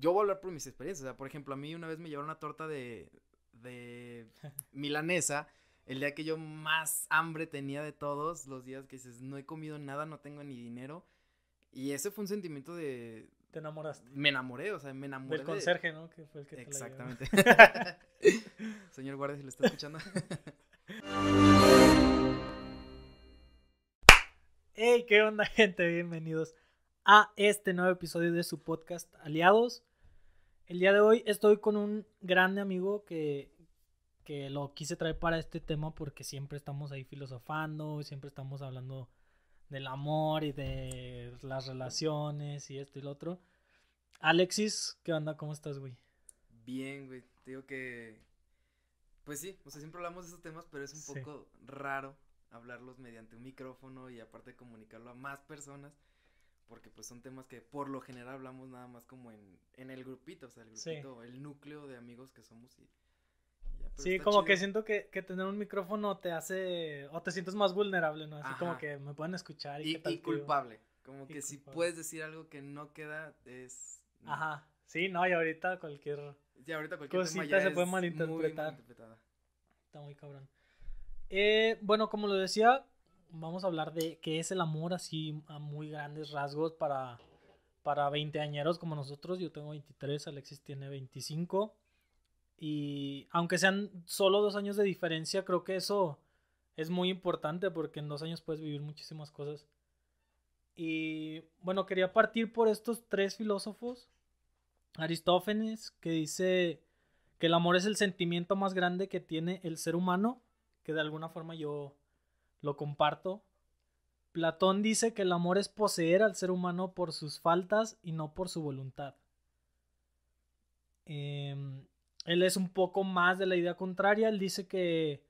yo voy a hablar por mis experiencias. O sea, por ejemplo, a mí una vez me llevaron una torta de, de milanesa. El día que yo más hambre tenía de todos, los días que dices, no he comido nada, no tengo ni dinero. Y ese fue un sentimiento de... Te enamoraste. Me enamoré, o sea, me enamoré. Del conserje, ¿no? Que fue el que te Exactamente. Señor guardia, si lo está escuchando. hey, ¿qué onda, gente? Bienvenidos a este nuevo episodio de su podcast Aliados. El día de hoy estoy con un grande amigo que, que lo quise traer para este tema porque siempre estamos ahí filosofando, siempre estamos hablando del amor y de las relaciones y esto y lo otro. Alexis, ¿qué onda? ¿Cómo estás, güey? Bien, güey. Te digo que. Pues sí, o sea, siempre hablamos de esos temas, pero es un poco raro hablarlos mediante un micrófono y aparte comunicarlo a más personas porque pues son temas que por lo general hablamos nada más como en, en el grupito, o sea, el grupito, el núcleo de amigos que somos y, sí, como que siento que, que, tener un micrófono te hace, o te sientes más vulnerable, ¿no? Así como que me pueden escuchar y, y, culpable, como que si puedes decir algo que no queda es... Ajá, sí, no, y ahorita cualquier... Sí, ahorita cualquier cosita se puede malinterpretar. Está muy cabrón. Eh, bueno, como lo decía, vamos a hablar de qué es el amor así a muy grandes rasgos para, para añeros como nosotros. Yo tengo 23, Alexis tiene 25. Y aunque sean solo dos años de diferencia, creo que eso es muy importante porque en dos años puedes vivir muchísimas cosas. Y bueno, quería partir por estos tres filósofos. Aristófanes, que dice que el amor es el sentimiento más grande que tiene el ser humano, que de alguna forma yo lo comparto. Platón dice que el amor es poseer al ser humano por sus faltas y no por su voluntad. Em, él es un poco más de la idea contraria. Él dice que,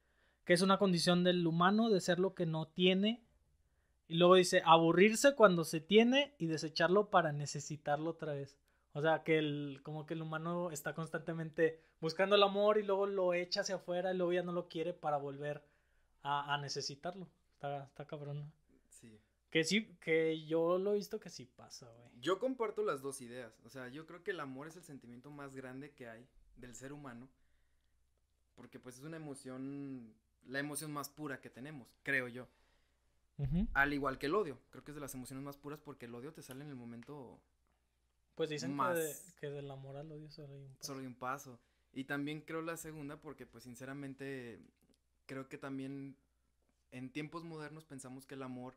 que es una condición del humano de ser lo que no tiene. Y luego dice aburrirse cuando se tiene y desecharlo para necesitarlo otra vez. O sea, que el, como que el humano está constantemente buscando el amor y luego lo echa hacia afuera y luego ya no lo quiere para volver a, necesitarlo. Está, está cabrón. Sí. Que sí, que yo lo he visto que sí pasa, güey. Yo comparto las dos ideas. O sea, yo creo que el amor es el sentimiento más grande que hay del ser humano. Porque pues es una emoción, la emoción más pura que tenemos, creo yo. Al igual que el odio. Creo que es de las emociones más puras porque el odio te sale en el momento. Pues dicen que, que del amor al odio solo hay un paso. Solo hay un paso. Y también creo la segunda porque pues sinceramente creo que también en tiempos modernos pensamos que el amor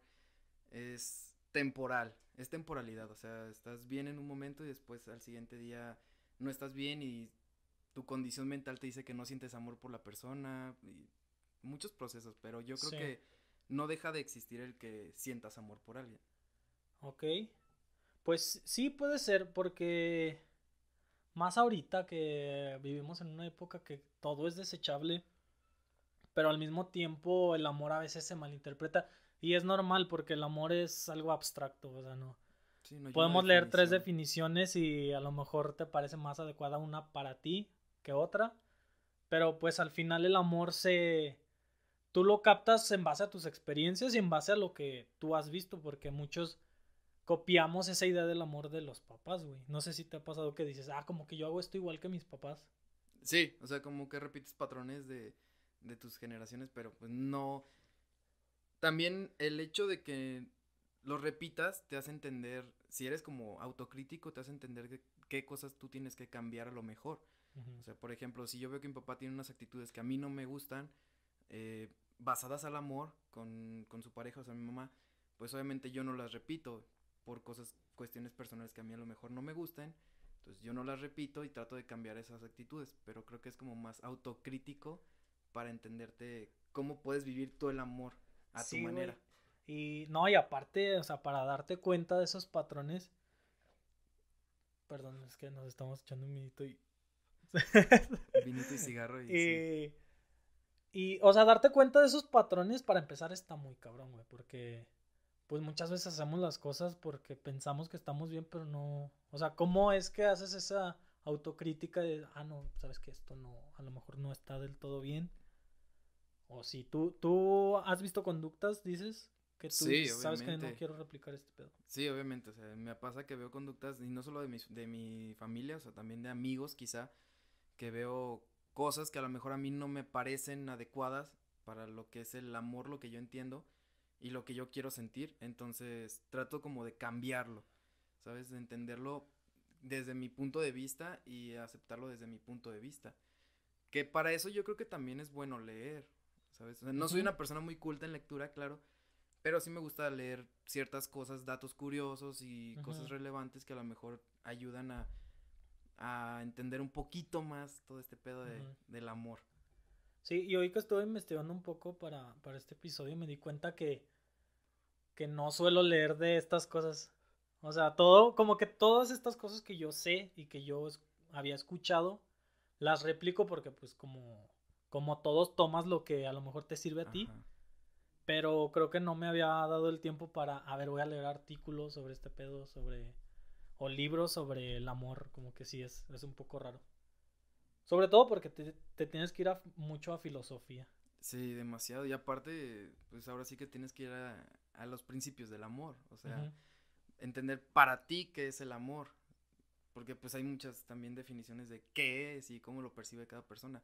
es temporal, es temporalidad, o sea, estás bien en un momento y después al siguiente día no estás bien y tu condición mental te dice que no sientes amor por la persona y muchos procesos, pero yo creo que no deja de existir el que sientas amor por alguien. Ok, pues sí puede ser porque más ahorita que vivimos en una época que todo es desechable, pero al mismo tiempo el amor a veces se malinterpreta y es normal porque el amor es algo abstracto, o sea, no. Podemos leer tres definiciones y a lo mejor te parece más adecuada una para ti que otra, pero pues al final el amor se... Tú lo captas en base a tus experiencias y en base a lo que tú has visto, porque muchos copiamos esa idea del amor de los papás, güey. No sé si te ha pasado que dices, ah, como que yo hago esto igual que mis papás. Sí, o sea, como que repites patrones de, de tus generaciones, pero pues no. También el hecho de que lo repitas te hace entender, si eres como autocrítico, te hace entender qué cosas tú tienes que cambiar a lo mejor. O sea, por ejemplo, si yo veo que mi papá tiene unas actitudes que a mí no me gustan, eh, basadas al amor con, con su pareja, o sea, mi mamá, pues obviamente yo no las repito por cosas, cuestiones personales que a mí a lo mejor no me gustan. Entonces yo no las repito y trato de cambiar esas actitudes, pero creo que es como más autocrítico para entenderte cómo puedes vivir todo el amor a tu manera. Y no, y aparte, o sea, para darte cuenta de esos patrones. Perdón, es que nos estamos echando un minuto y. Vinito y cigarro y. Y, y, o sea, darte cuenta de esos patrones para empezar está muy cabrón, güey, porque. Pues muchas veces hacemos las cosas porque pensamos que estamos bien, pero no. O sea, ¿cómo es que haces esa autocrítica de, ah, no, sabes que esto no, a lo mejor no está del todo bien? O si tú, tú has visto conductas, dices, Que tú sí, sabes que no quiero replicar este pedo. Sí, obviamente, o sea, me pasa que veo conductas, y no solo de mi, de mi familia, o sea, también de amigos quizá, que veo cosas que a lo mejor a mí no me parecen adecuadas para lo que es el amor, lo que yo entiendo y lo que yo quiero sentir, entonces trato como de cambiarlo, ¿sabes? De entenderlo desde mi punto de vista y aceptarlo desde mi punto de vista. Que para eso yo creo que también es bueno leer, ¿sabes? no soy una persona muy culta en lectura, claro, pero sí me gusta leer ciertas cosas, datos curiosos y cosas relevantes que a lo mejor ayudan a, a entender un poquito más todo este pedo de, del amor. Sí, y hoy que estuve investigando un poco para, para este episodio me di cuenta que, que no suelo leer de estas cosas. O sea, todo, como que todas estas cosas que yo sé y que yo había escuchado, las replico porque pues como, como todos tomas lo que a lo mejor te sirve a ti. Pero creo que no me había dado el tiempo para, a ver, voy a leer artículos sobre este pedo, sobre, o libros sobre el amor, como que sí es, es un poco raro. Sobre todo porque te, te tienes que ir a, mucho a filosofía. Sí, demasiado. Y aparte, pues ahora sí que tienes que ir a, a los principios del amor. O sea, entender para ti qué es el amor. Porque pues hay muchas también definiciones de qué es y cómo lo percibe cada persona.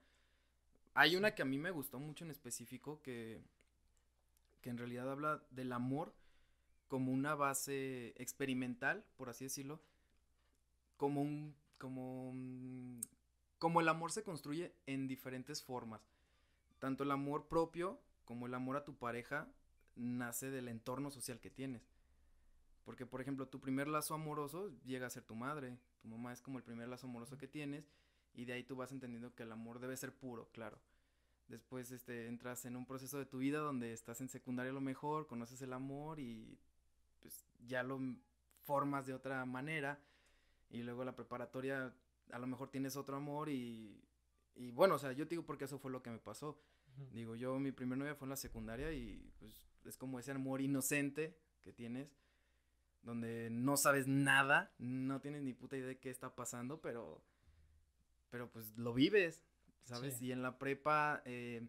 Hay una que a mí me gustó mucho en específico que, que en realidad habla del amor como una base experimental, por así decirlo, como un, como, como el amor se construye en diferentes formas. Tanto el amor propio como el amor a tu pareja nace del entorno social que tienes. Porque, por ejemplo, tu primer lazo amoroso llega a ser tu madre. Tu mamá es como el primer lazo amoroso que tienes. Y de ahí tú vas entendiendo que el amor debe ser puro, claro. Después este, entras en un proceso de tu vida donde estás en secundaria a lo mejor, conoces el amor y pues ya lo formas de otra manera. Y luego la preparatoria a lo mejor tienes otro amor y, y bueno, o sea, yo te digo porque eso fue lo que me pasó. Digo, yo mi primer novia fue en la secundaria y pues es como ese amor inocente que tienes donde no sabes nada, no tienes ni puta idea de qué está pasando, pero, pero pues lo vives, ¿sabes? Y en la prepa eh,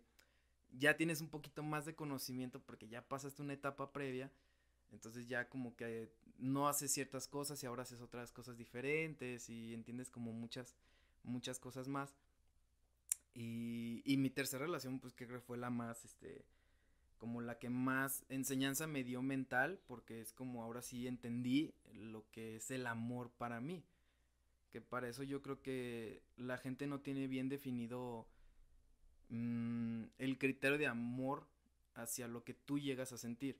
ya tienes un poquito más de conocimiento porque ya pasaste una etapa previa, entonces ya como que no haces ciertas cosas y ahora haces otras cosas diferentes y entiendes como muchas, muchas cosas más. Y, y mi tercera relación, pues que fue la más, este, como la que más enseñanza me dio mental, porque es como ahora sí entendí lo que es el amor para mí. Que para eso yo creo que la gente no tiene bien definido mm, el criterio de amor hacia lo que tú llegas a sentir.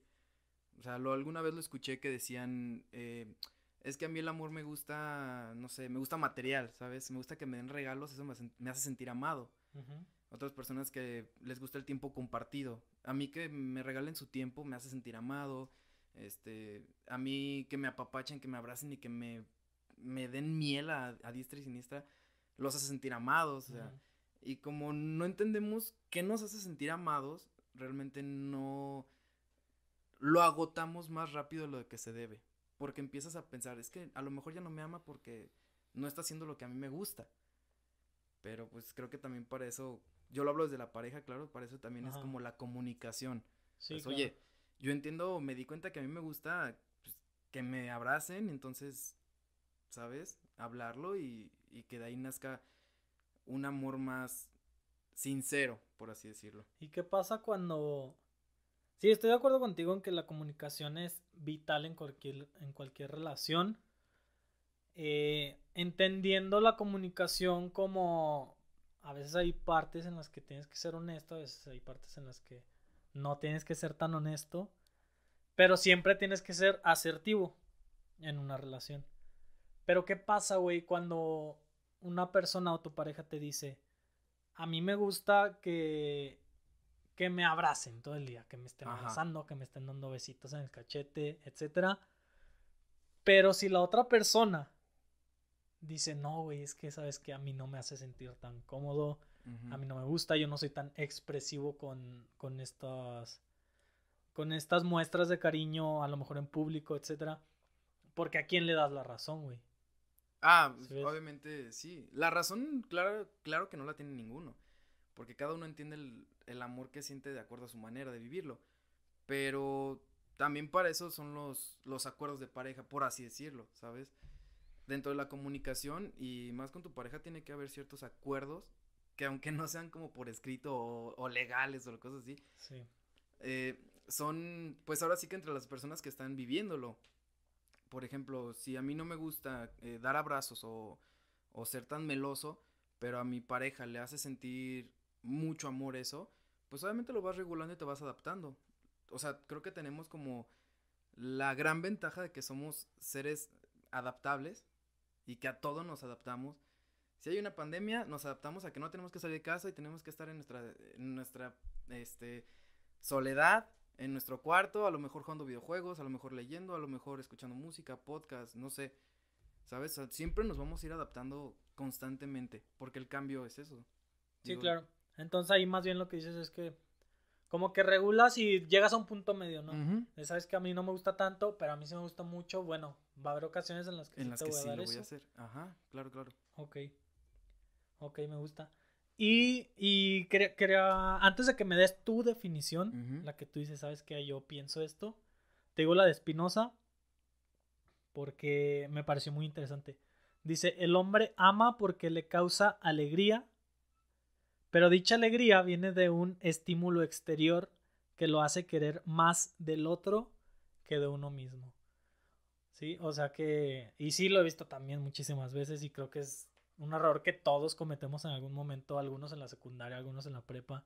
O sea, lo, alguna vez lo escuché que decían, eh, es que a mí el amor me gusta, no sé, me gusta material, ¿sabes? Me gusta que me den regalos, eso me, hace sentir amado otras personas que les gusta el tiempo compartido. A mí que me regalen su tiempo me hace sentir amado. Este, a mí que me apapachen, que me abracen y que me, me den miel a, diestra y siniestra, los hace sentir amados. O sea, Y como no entendemos qué nos hace sentir amados, realmente no lo agotamos más rápido de lo que se debe. Porque empiezas a pensar, es que a lo mejor ya no me ama porque no está haciendo lo que a mí me gusta. Pero pues creo que también para eso yo lo hablo desde la pareja, claro, para eso también es como la comunicación. Sí, pues, Oye, yo entiendo, me di cuenta que a mí me gusta pues, que me abracen, entonces, ¿sabes? Hablarlo y, y que de ahí nazca un amor más sincero, por así decirlo. ¿Y qué pasa cuando... Sí, estoy de acuerdo contigo en que la comunicación es vital en cualquier, en cualquier relación. Eh, entendiendo la comunicación como a veces hay partes en las que tienes que ser honesto, a veces hay partes en las que no tienes que ser tan honesto, pero siempre tienes que ser asertivo en una relación. Pero ¿qué pasa, güey, cuando una persona o tu pareja te dice, a mí me gusta que, que me abracen todo el día, que me estén abrazando, que me estén dando besitos en el cachete, etcétera. Pero si la otra persona dice, no, güey, es que sabes que a mí no me hace sentir tan cómodo, a mí no me gusta, yo no soy tan expresivo con, con estas con estas muestras de cariño, a lo mejor en público, etcétera. Porque a quién le das la razón, güey. Ah, obviamente sí. La razón, claro, claro que no la tiene ninguno. Porque cada uno entiende el, el, amor que siente de acuerdo a su manera de vivirlo. Pero también para eso son los, los acuerdos de pareja, por así decirlo, ¿sabes? Dentro de la comunicación y más con tu pareja tiene que haber ciertos acuerdos que aunque no sean como por escrito o, legales o cosas así, sí. Eh, son pues ahora sí que entre las personas que están viviéndolo. Por ejemplo, si a mí no me gusta eh, dar abrazos o, o ser tan meloso, pero a mi pareja le hace sentir mucho amor eso, pues obviamente lo vas regulando y te vas adaptando o sea, creo que tenemos como la gran ventaja de que somos seres adaptables y que a todo nos adaptamos. Si hay una pandemia, nos adaptamos a que no tenemos que salir de casa y tenemos que estar en nuestra, nuestra este, soledad, en nuestro cuarto, a lo mejor jugando videojuegos, a lo mejor leyendo, a lo mejor escuchando música, podcast, no sé. ¿Sabes? siempre nos vamos a ir adaptando constantemente, porque el cambio es eso. Sí, claro. Entonces ahí más bien lo que dices es que como que regulas y llegas a un punto medio, ¿no? Sabes que a mí no me gusta tanto, pero a mí sí me gusta mucho. Bueno, va a haber ocasiones en las que en las que sí lo voy a hacer. Ajá, claro, claro. Ok. Ok, me gusta. Y, y quería, antes de que me des tu definición, la que tú dices, sabes que yo pienso esto, te digo la de Espinosa, porque me pareció muy interesante. Dice, el hombre ama porque le causa alegría pero dicha alegría viene de un estímulo exterior que lo hace querer más del otro que de uno mismo. ¿Sí? O sea que, y sí lo he visto también muchísimas veces y creo que es un error que todos cometemos en algún momento, algunos en la secundaria, algunos en la prepa.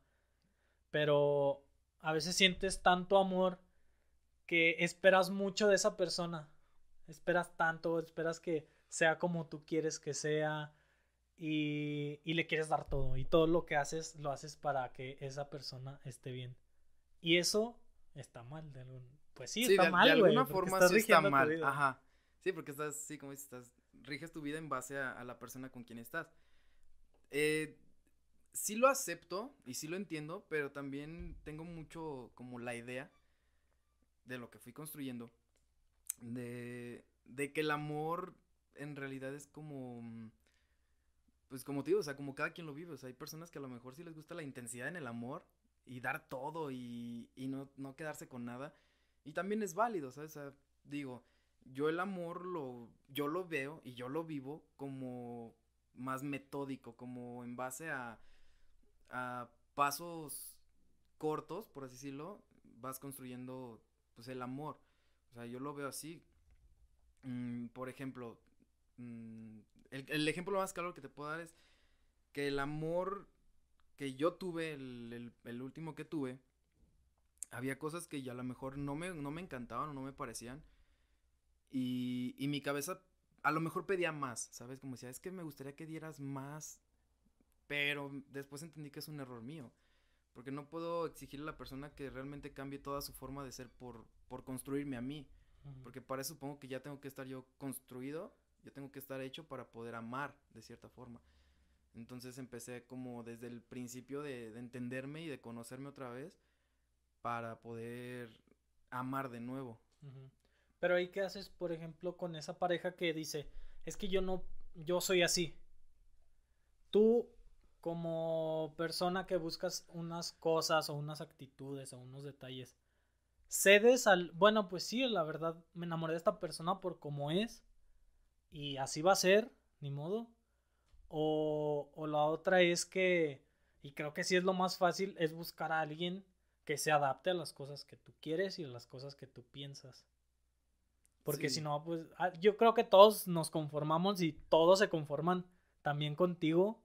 Pero a veces sientes tanto amor que esperas mucho de esa persona. Esperas tanto, esperas que sea como tú quieres que sea, y, le quieres dar todo y todo lo que haces lo haces para que esa persona esté bien. Y eso está mal, de algún... pues sí, está mal, de alguna forma sí está mal. Ajá. Sí, porque estás, sí, como dices, estás, riges tu vida en base a, la persona con quien estás. Eh, sí lo acepto y sí lo entiendo, pero también tengo mucho como la idea de lo que fui construyendo, de, de que el amor en realidad es como mm, pues como te digo, o sea, como cada quien lo vive, o sea, hay personas que a lo mejor sí les gusta la intensidad en el amor y dar todo y, y no, no quedarse con nada. Y también es válido, ¿sabes? O sea, digo, yo el amor lo, yo lo veo y yo lo vivo como más metódico, como en base a, pasos cortos, por así decirlo, vas construyendo pues el amor. O sea, yo lo veo así. Mm, por ejemplo, mm, el, ejemplo más claro que te puedo dar es que el amor que yo tuve, el, último que tuve, había cosas que ya a lo mejor no me, no me encantaban o no me parecían. Y, y mi cabeza a lo mejor pedía más, ¿sabes? Como decía, es que me gustaría que dieras más, pero después entendí que es un error mío. Porque no puedo exigirle a la persona que realmente cambie toda su forma de ser por, por construirme a mí. Porque para eso supongo que ya tengo que estar yo construido yo tengo que estar hecho para poder amar de cierta forma. Entonces empecé como desde el principio de, entenderme y de conocerme otra vez para poder amar de nuevo. Pero ahí qué haces, por ejemplo, con esa pareja que dice, es que yo no, yo soy así. Tú, como persona que buscas unas cosas o unas actitudes o unos detalles, cedes al, bueno, pues sí, la verdad, me enamoré de esta persona por cómo es, y así va a ser, ni modo. O, o la otra es que, y creo que sí es lo más fácil, es buscar a alguien que se adapte a las cosas que tú quieres y a las cosas que tú piensas. Porque si no, pues ah, yo creo que todos nos conformamos y todos se conforman también contigo.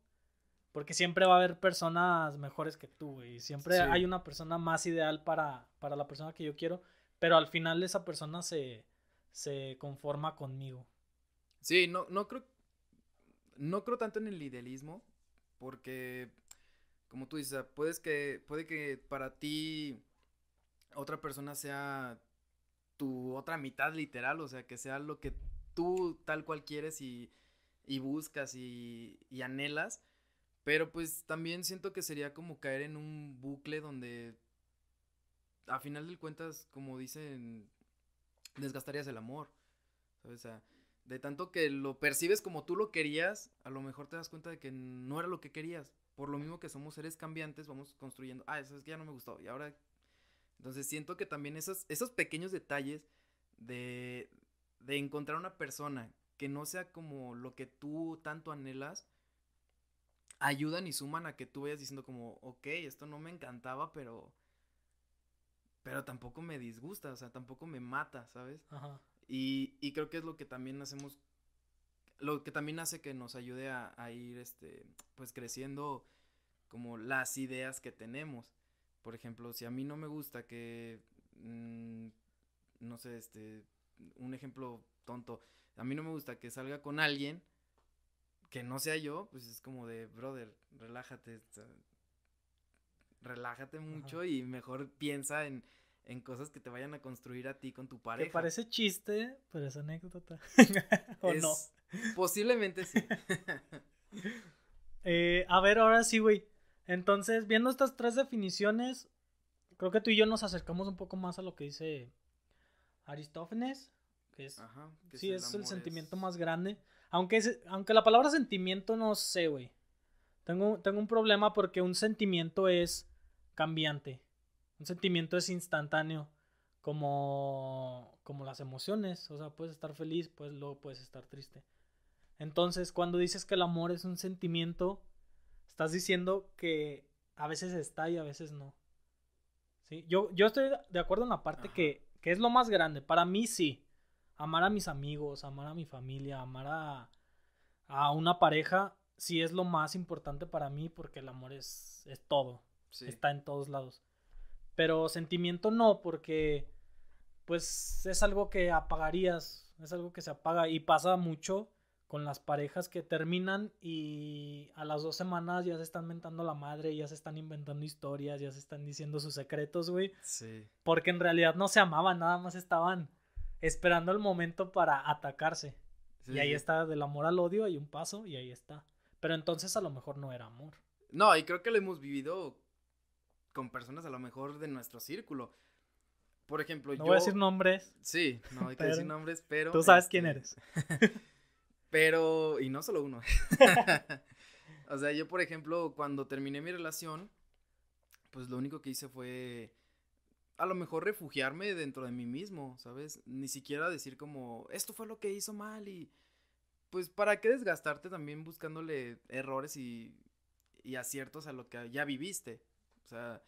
Porque siempre va a haber personas mejores que tú, y siempre hay una persona más ideal para, para la persona que yo quiero. Pero al final esa persona se, se conforma conmigo. Sí, no, no creo. No creo tanto en el idealismo. Porque. Como tú dices, puedes que. Puede que para ti. Otra persona sea. Tu otra mitad literal. O sea, que sea lo que tú tal cual quieres y. Y buscas y. Y anhelas. Pero pues también siento que sería como caer en un bucle donde. A final de cuentas, como dicen. Desgastarías el amor. O sea de tanto que lo percibes como tú lo querías, a lo mejor te das cuenta de que no era lo que querías. Por lo mismo que somos seres cambiantes, vamos construyendo, ah, eso es que ya no me gustó. Y ahora Entonces siento que también esos, esos pequeños detalles de, de encontrar una persona que no sea como lo que tú tanto anhelas, ayudan y suman a que tú vayas diciendo como, ok, esto no me encantaba, pero... Pero tampoco me disgusta, o sea, tampoco me mata, ¿sabes? Ajá. Y, y creo que es lo que también hacemos, lo que también hace que nos ayude a, a ir, este, pues creciendo como las ideas que tenemos. Por ejemplo, si a mí no me gusta que, mm, no sé, este, un ejemplo tonto, a mí no me gusta que salga con alguien que no sea yo, pues es como de, brother, relájate, relájate mucho y mejor piensa en, en cosas que te vayan a construir a ti con tu pareja. Te parece chiste, pero es anécdota. ¿O no? Posiblemente sí. eh, a ver, ahora sí, güey. Entonces, viendo estas tres definiciones, creo que tú y yo nos acercamos un poco más a lo que dice Aristófanes, que es, sí, es el, sentimiento más grande. Aunque, aunque la palabra sentimiento no sé, güey. Tengo, tengo un problema porque un sentimiento es cambiante. Un sentimiento es instantáneo. Como, como las emociones. O sea, puedes estar feliz, pues luego puedes estar triste. Entonces, cuando dices que el amor es un sentimiento, estás diciendo que a veces está y a veces no. ¿Sí? Yo, yo estoy de acuerdo en la parte que, que, es lo más grande. Para mí sí. Amar a mis amigos, amar a mi familia, amar a, a una pareja, sí es lo más importante para mí porque el amor es, es todo. Está en todos lados. Pero sentimiento no, porque pues es algo que apagarías, es algo que se apaga y pasa mucho con las parejas que terminan y a las dos semanas ya se están mentando la madre, ya se están inventando historias, ya se están diciendo sus secretos, güey. Sí. Porque en realidad no se amaban, nada más estaban esperando el momento para atacarse. y ahí está, del amor al odio hay un paso y ahí está. Pero entonces a lo mejor no era amor. No, y creo que lo hemos vivido con personas a lo mejor de nuestro círculo. Por ejemplo, no voy a decir nombres. Sí, no hay que decir nombres, pero. Tú sabes quién este, eres. Pero, y no solo uno. o sea, yo, por ejemplo, cuando terminé mi relación, pues lo único que hice fue a lo mejor refugiarme dentro de mí mismo, ¿sabes? Ni siquiera decir como, esto fue lo que hizo mal y pues para qué desgastarte también buscándole errores y, y aciertos a lo que ya viviste. O sea,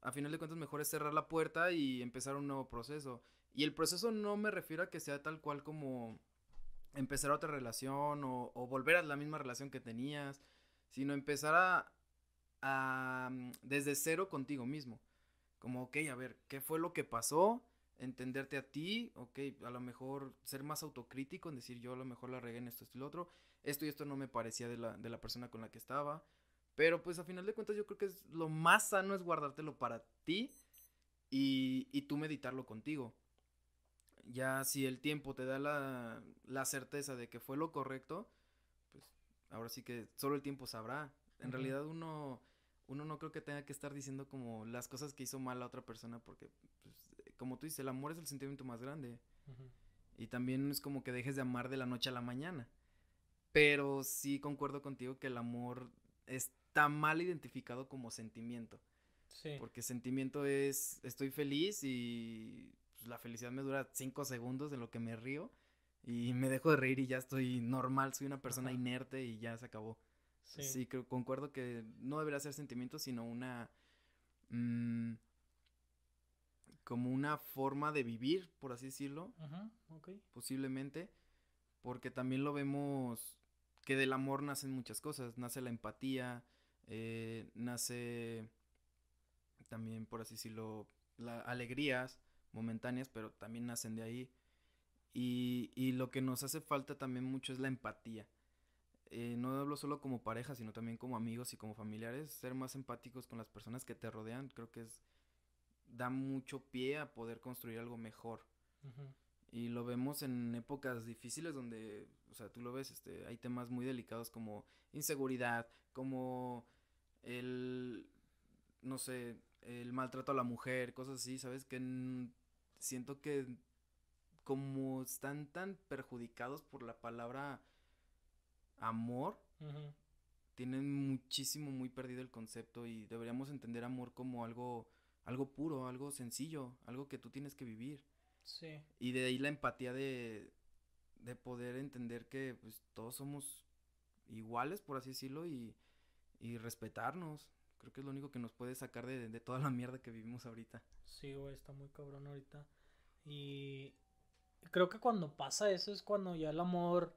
a final de cuentas mejor es cerrar la puerta y empezar un nuevo proceso. Y el proceso no me refiero a que sea tal cual como empezar otra relación o, volver a la misma relación que tenías, sino empezar a, mm, desde cero contigo mismo. Como, ok, a ver, ¿qué fue lo que pasó? Entenderte a ti, ok, a lo mejor ser más autocrítico en decir yo a lo mejor la regué en esto, esto y lo otro, esto y esto no me parecía de la, de la persona con la que estaba, pero pues a final de cuentas yo creo que es lo más sano es guardártelo para ti y, y tú meditarlo contigo. Ya si el tiempo te da la, la certeza de que fue lo correcto, pues ahora sí que solo el tiempo sabrá. En realidad uno, uno no creo que tenga que estar diciendo como las cosas que hizo mal a otra persona porque, pues, como tú dices, el amor es el sentimiento más grande. Y también es como que dejes de amar de la noche a la mañana. Pero sí concuerdo contigo que el amor está mal identificado como sentimiento. Sí. Porque sentimiento es estoy feliz y pues, la felicidad me dura cinco segundos en lo que me río y me dejo de reír y ya estoy normal, soy una persona inerte y ya se acabó. Sí, creo, concuerdo que no debería ser sentimiento, sino una... Mm, como una forma de vivir, por así decirlo. Posiblemente. Porque también lo vemos que del amor nacen muchas cosas. Nace la empatía, eh, nace también, por así decirlo, la alegrías, momentáneas, pero también nacen de ahí. Y, y lo que nos hace falta también mucho es la empatía. Eh, no hablo solo como pareja, sino también como amigos y como familiares. Ser más empáticos con las personas que te rodean, creo que es da mucho pie a poder construir algo mejor. Y lo vemos en épocas difíciles donde, o sea, tú lo ves, este, hay temas muy delicados como inseguridad, como el, no sé, el maltrato a la mujer, cosas así, ¿sabes? Que siento que como están tan perjudicados por la palabra amor, tienen muchísimo, muy perdido el concepto y deberíamos entender amor como algo algo puro, algo sencillo, algo que tú tienes que vivir. Sí. Y de ahí la empatía de, de poder entender que pues todos somos iguales, por así decirlo, y, y respetarnos. Creo que es lo único que nos puede sacar de, de toda la mierda que vivimos ahorita. Sí, güey, está muy cabrón ahorita. Y creo que cuando pasa eso es cuando ya el amor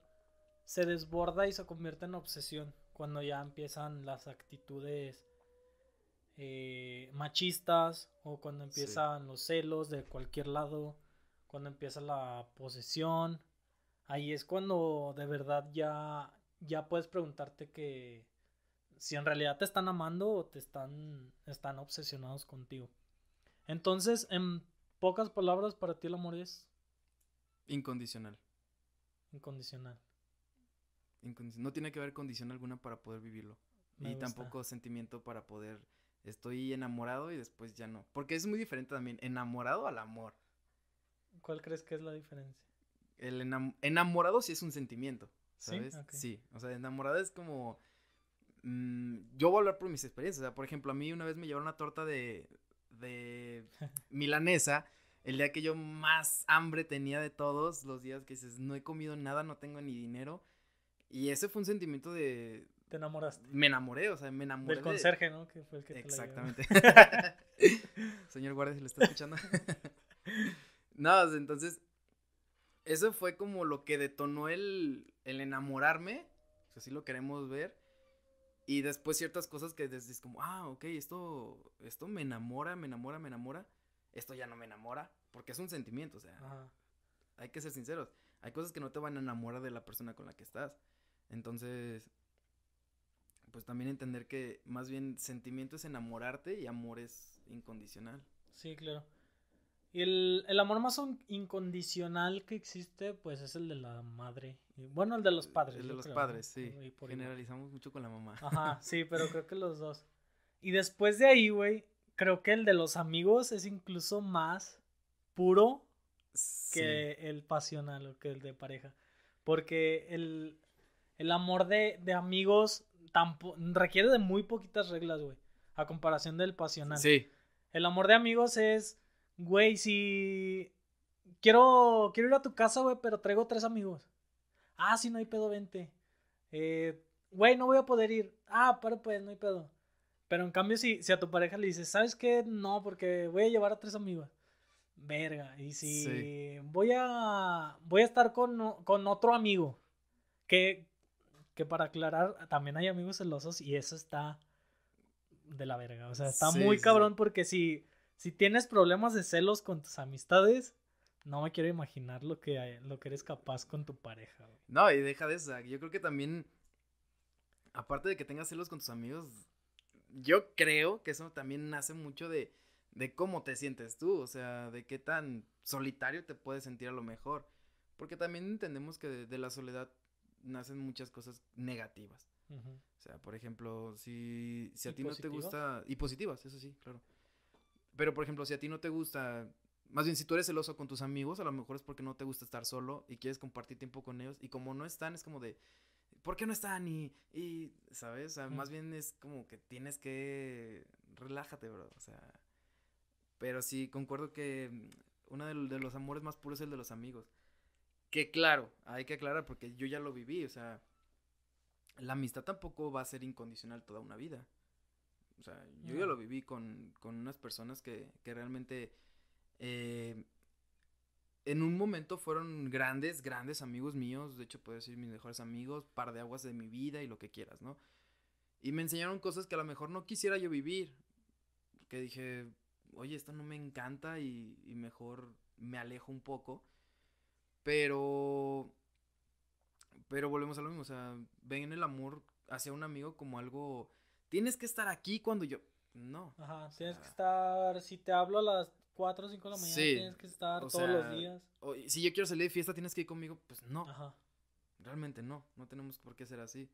se desborda y se convierte en obsesión. Cuando ya empiezan las actitudes eh, machistas o cuando empiezan los celos de cualquier lado, cuando empieza la posesión. Ahí es cuando de verdad ya, ya puedes preguntarte que si en realidad te están amando o te están, están obsesionados contigo. Entonces, en pocas palabras, para ti el amor es incondicional. Incondicional. No tiene que haber condición alguna para poder vivirlo. y tampoco sentimiento para poder. Estoy enamorado y después ya no. Porque es muy diferente también. Enamorado al amor. ¿Cuál crees que es la diferencia? El enamorado sí es un sentimiento. ¿Sabes? Sí. O sea, enamorado es como. Mm, yo voy a hablar por mis experiencias. O sea, por ejemplo, a mí una vez me llevaron una torta de. de milanesa. El día que yo más hambre tenía de todos los días que dices, no he comido nada, no tengo ni dinero y ese fue un sentimiento de... Te enamoraste. Me enamoré, o sea, me enamoré. Del conserje, ¿no? Que fue el que te Exactamente. Señor guardia, si lo está escuchando. no, entonces, eso fue como lo que detonó el, el enamorarme, si así lo queremos ver. Y después ciertas cosas que es como, ah, ok, esto, esto me enamora, me enamora, me enamora. Esto ya no me enamora, porque es un sentimiento, o sea, hay que ser sinceros. Hay cosas que no te van a enamorar de la persona con la que estás. Entonces, pues también entender que más bien sentimiento es enamorarte y amor es incondicional. Sí, claro. Y el, amor más incondicional que existe, pues es el de la madre. Bueno, el de los padres. El de los padres, sí. Generalizamos mucho con la mamá. Ajá, sí, pero creo que los dos. Y después de ahí, güey, creo que el de los amigos es incluso más puro que el pasional o que el de pareja. Porque el, el amor de, de amigos requiere de muy poquitas reglas, güey. A comparación del pasional. Sí. El amor de amigos es, güey, si quiero, quiero ir a tu casa, güey, pero traigo tres amigos. Ah, si no hay pedo, vente. Eh, güey, no voy a poder ir. Ah, pero pues, no hay pedo. Pero en cambio, si, si a tu pareja le dices, ¿sabes qué? No, porque voy a llevar a tres amigos. Verga. Y si voy a voy a estar con, con otro amigo. Que, que para aclarar, también hay amigos celosos y eso está de la verga. O sea, está muy cabrón porque si, si tienes problemas de celos con tus amistades, no me quiero imaginar lo que, lo que eres capaz con tu pareja. No, y deja de eso. Yo creo que también, aparte de que tengas celos con tus amigos, yo creo que eso también nace mucho de, de cómo te sientes tú, o sea, de qué tan solitario te puedes sentir a lo mejor. Porque también entendemos que de la soledad nacen muchas cosas negativas. O sea, por ejemplo, si, si a ti no te gusta... Y positivas, eso sí, claro. Pero, por ejemplo, si a ti no te gusta... Más bien, si tú eres celoso con tus amigos, a lo mejor es porque no te gusta estar solo y quieres compartir tiempo con ellos. Y como no están, es como de... ¿Por qué no están? Y, y ¿sabes? O sea, más bien es como que tienes que... Relájate, bro. O sea... Pero sí, concuerdo que uno de los amores más puros es el de los amigos. Que claro, hay que aclarar porque yo ya lo viví, o sea, la amistad tampoco va a ser incondicional toda una vida. O sea, yo ya lo viví con, con unas personas que, que realmente eh, en un momento fueron grandes, grandes amigos míos, de hecho puedo decir mis mejores amigos, par de aguas de mi vida y lo que quieras, ¿no? Y me enseñaron cosas que a lo mejor no quisiera yo vivir, que dije, oye, esto no me encanta y, y mejor me alejo un poco. Pero. Pero volvemos a lo mismo. O sea, ven el amor hacia un amigo como algo. Tienes que estar aquí cuando yo. No. Ajá, tienes que estar. Si te hablo a las 4 o 5 de la mañana, tienes que estar todos los días. si yo quiero salir de fiesta, tienes que ir conmigo. Pues no. Ajá. Realmente no. No tenemos por qué ser así.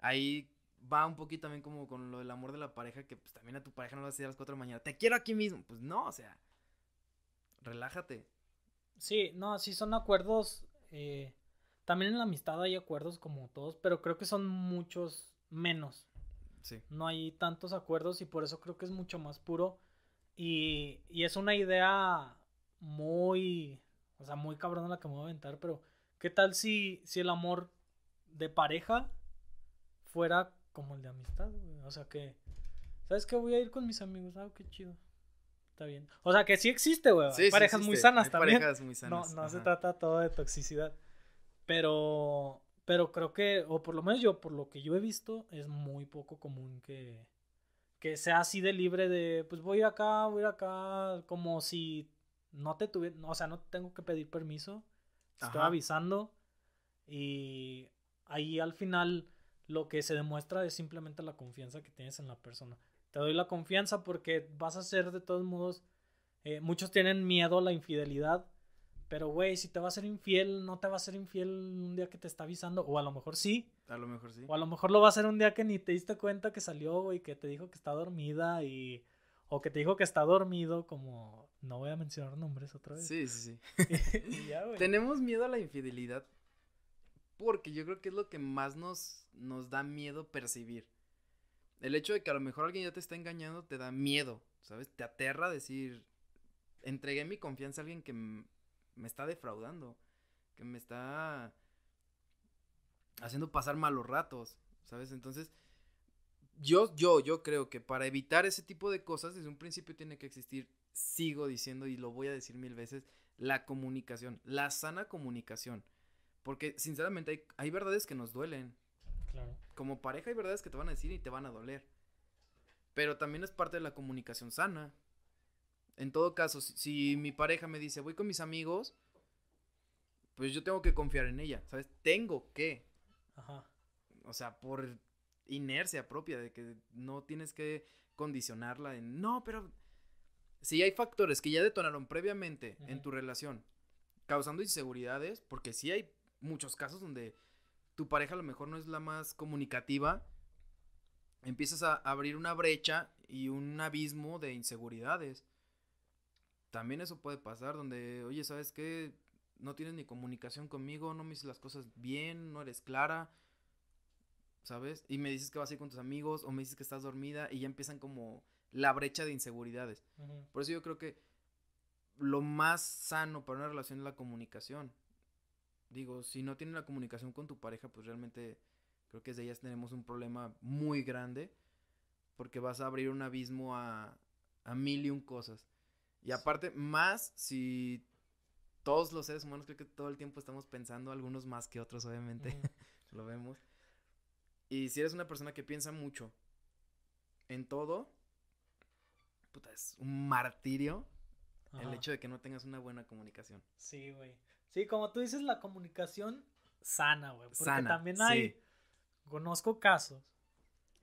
Ahí va un poquito también como con lo del amor de la pareja, que pues también a tu pareja no le vas a decir a las 4 de la mañana, te quiero aquí mismo. Pues no, o sea, relájate. Sí, no, sí son acuerdos. Eh, también en la amistad hay acuerdos como todos, pero creo que son muchos menos. Sí. No hay tantos acuerdos y por eso creo que es mucho más puro Y, y es una idea muy, o sea, muy cabrón la que me voy a aventar, pero ¿qué tal si, si el amor de pareja fuera como el de amistad, O sea que, ¿sabes qué? Voy a ir con mis amigos, ah, qué chido. Está bien. O sea que sí existe, güey. parejas muy sanas también. Parejas muy sanas. No, no se trata todo de toxicidad. Pero, pero creo que, o por lo menos yo, por lo que yo he visto, es muy poco común que, que sea así de libre de, pues voy acá, voy acá, como si no te tuviera, o sea, no tengo que pedir permiso, estoy avisando y ahí al final lo que se demuestra es simplemente la confianza que tienes en la persona. Te doy la confianza porque vas a ser de todos modos, eh, muchos tienen miedo a la infidelidad, pero güey, si te va a ser infiel, no te va a ser infiel un día que te está avisando, o a lo mejor sí. A lo mejor sí. O a lo mejor lo va a hacer un día que ni te diste cuenta que salió, güey, que te dijo que está dormida y... O que te dijo que está dormido, como... No voy a mencionar nombres otra vez. Sí, sí, sí. Tenemos miedo a la infidelidad porque yo creo que es lo que más nos, nos da miedo percibir. El hecho de que a lo mejor alguien ya te está engañando te da miedo, ¿sabes? Te aterra decir, entregué mi confianza a alguien que me está defraudando, que me está haciendo pasar malos ratos, ¿sabes? Entonces, yo, yo, yo creo que para evitar ese tipo de cosas, desde un principio tiene que existir, sigo diciendo y lo voy a decir mil veces, la comunicación, la sana comunicación. Porque sinceramente hay, hay verdades que nos duelen. Claro. Como pareja hay verdades que te van a decir y te van a doler. Pero también es parte de la comunicación sana. En todo caso, si, mi pareja me dice, voy con mis amigos, pues yo tengo que confiar en ella, ¿sabes? Tengo que. Ajá. O sea, por inercia propia, de que no tienes que condicionarla en, no, pero si hay factores que ya detonaron previamente en tu relación, causando inseguridades, porque sí hay muchos casos donde tu pareja a lo mejor no es la más comunicativa, empiezas a abrir una brecha y un abismo de inseguridades. También eso puede pasar donde, oye, ¿sabes qué? No tienes ni comunicación conmigo, no me dices las cosas bien, no eres clara, ¿sabes? Y me dices que vas a ir con tus amigos o me dices que estás dormida y ya empiezan como la brecha de inseguridades. Por eso yo creo que lo más sano para una relación es la comunicación. Digo, si no tienes la comunicación con tu pareja, pues realmente creo que desde ellas tenemos un problema muy grande porque vas a abrir un abismo a, a mil y un cosas. Y aparte, más si todos los seres humanos creo que todo el tiempo estamos pensando, algunos más que otros, obviamente, lo vemos. Y si eres una persona que piensa mucho en todo, puta, es un martirio el hecho de que no tengas una buena comunicación. Sí, güey. Sí, como tú dices, la comunicación sana, güey. Porque también hay, conozco casos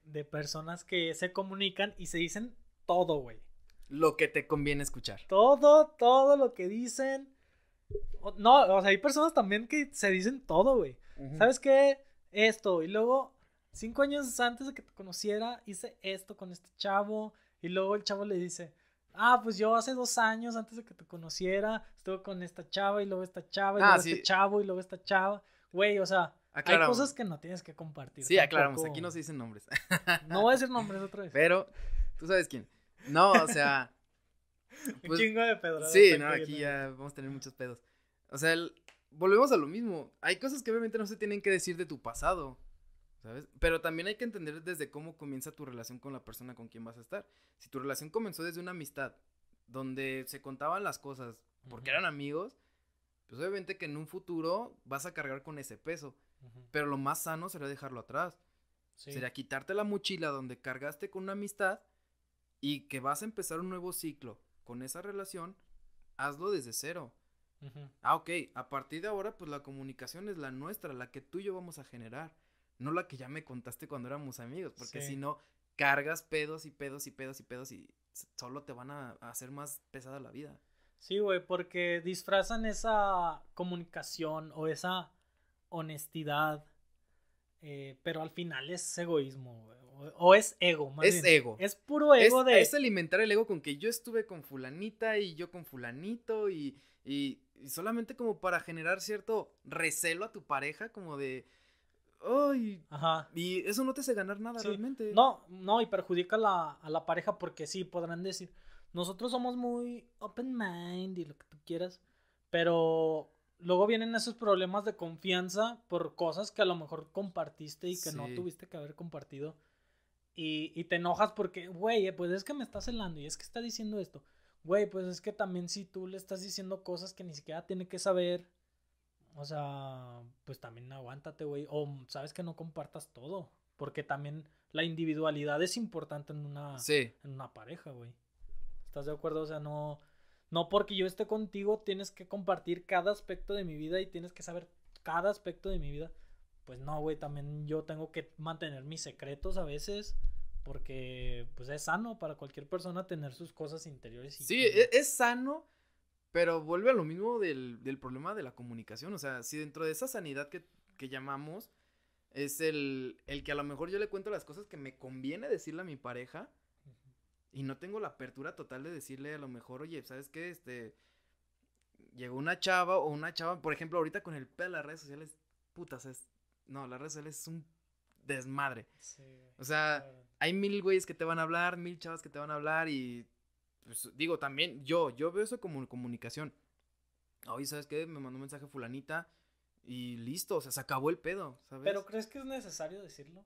de personas que se comunican y se dicen todo, güey. Lo que te conviene escuchar. Todo, todo lo que dicen. No, o sea, hay personas también que se dicen todo, güey. ¿Sabes qué? Esto. Y luego, cinco años antes de que te conociera, hice esto con este chavo. Y luego el chavo le dice, Ah, pues yo hace dos años, antes de que te conociera, estuve con esta chava y luego esta chava y ah, luego este chavo y luego esta chava. Güey, o sea, hay cosas que no tienes que compartir. Sí, aclaramos, aquí no se dicen nombres. no voy a decir nombres otra vez. Pero, tú sabes quién. No, o sea. Un pues, chingo de pedos. Sí, no, aquí ya vamos a tener muchos pedos. O sea, volvemos a lo mismo. Hay cosas que obviamente no se tienen que decir de tu pasado. ¿Sabes? Pero también hay que entender desde cómo comienza tu relación con la persona con quien vas a estar. Si tu relación comenzó desde una amistad, donde se contaban las cosas porque eran amigos, pues obviamente que en un futuro vas a cargar con ese peso. Pero lo más sano sería dejarlo atrás. Sería quitarte la mochila donde cargaste con una amistad y que vas a empezar un nuevo ciclo con esa relación, hazlo desde cero. Ah, ok, a partir de ahora, pues la comunicación es la nuestra, la que tú y yo vamos a generar no la que ya me contaste cuando éramos amigos, porque si no, cargas pedos y pedos y pedos y pedos y solo te van a, hacer más pesada la vida. Sí, güey, porque disfrazan esa comunicación o esa honestidad, eh, pero al final es egoísmo, güey. O, es ego, más Es ego. Es puro ego de. Es alimentar el ego con que yo estuve con Fulanita y yo con Fulanito y, y solamente como para generar cierto recelo a tu pareja, como de Ay. Ajá. Y eso no te hace ganar nada realmente. No, no, y perjudica a la, pareja porque sí, podrán decir, nosotros somos muy open mind y lo que tú quieras, pero luego vienen esos problemas de confianza por cosas que a lo mejor compartiste y que no tuviste que haber compartido. Y, y te enojas porque, güey, pues es que me está celando y es que está diciendo esto. Güey, pues es que también si tú le estás diciendo cosas que ni siquiera tiene que saber, o sea, pues también aguántate, güey. O sabes que no compartas todo. Porque también la individualidad es importante en una, en una pareja, güey. ¿Estás de acuerdo? O sea, no, no porque yo esté contigo tienes que compartir cada aspecto de mi vida y tienes que saber cada aspecto de mi vida. Pues no, güey, también yo tengo que mantener mis secretos a veces porque pues es sano para cualquier persona tener sus cosas interiores. Y sí, es, es sano, pero vuelve a lo mismo del, problema de la comunicación. O sea, si dentro de esa sanidad que, llamamos es el, el, que a lo mejor yo le cuento las cosas que me conviene decirle a mi pareja y no tengo la apertura total de decirle a lo mejor, oye, ¿sabes qué? Este, llegó una chava o una chava, por ejemplo, ahorita con el pedo de las redes sociales, putas, es, no, las redes sociales es un desmadre. o sea, hay mil güeyes que te van a hablar, mil chavas que te van a hablar y pues, digo, también yo, yo veo eso como comunicación. Oye, ¿sabes qué? Me mandó un mensaje fulanita y listo, o sea, se acabó el pedo, ¿sabes? Pero ¿crees que es necesario decirlo?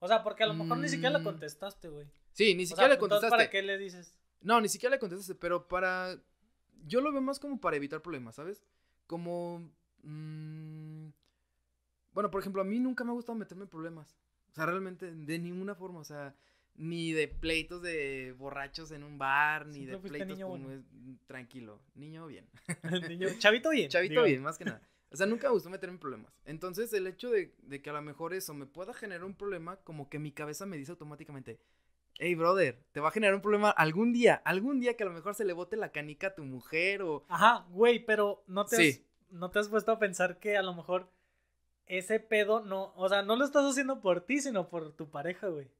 O sea, porque a lo mejor ni siquiera le mm. contestaste, güey. Sí, ni siquiera le contestaste. ¿Para qué le dices? No, ni siquiera le contestaste, pero para... Yo lo veo más como para evitar problemas, ¿sabes? Como... Mmm... Bueno, por ejemplo, a mí nunca me ha gustado meterme en problemas. O sea, realmente, de ninguna forma. O sea, ni de pleitos de borrachos en un bar, ni de pleitos niño tranquilo, niño bien. niño, chavito bien. Chavito bien, más que nada. O sea, nunca me gustó meterme en problemas. Entonces, el hecho de, de, que a lo mejor eso me pueda generar un problema, como que mi cabeza me dice automáticamente, hey, brother, te va a generar un problema algún día, algún día que a lo mejor se le bote la canica a tu mujer o... Ajá, güey, pero no te, has, no te has puesto a pensar que a lo mejor ese pedo no, o sea, no lo estás haciendo por ti, sino por tu pareja, güey.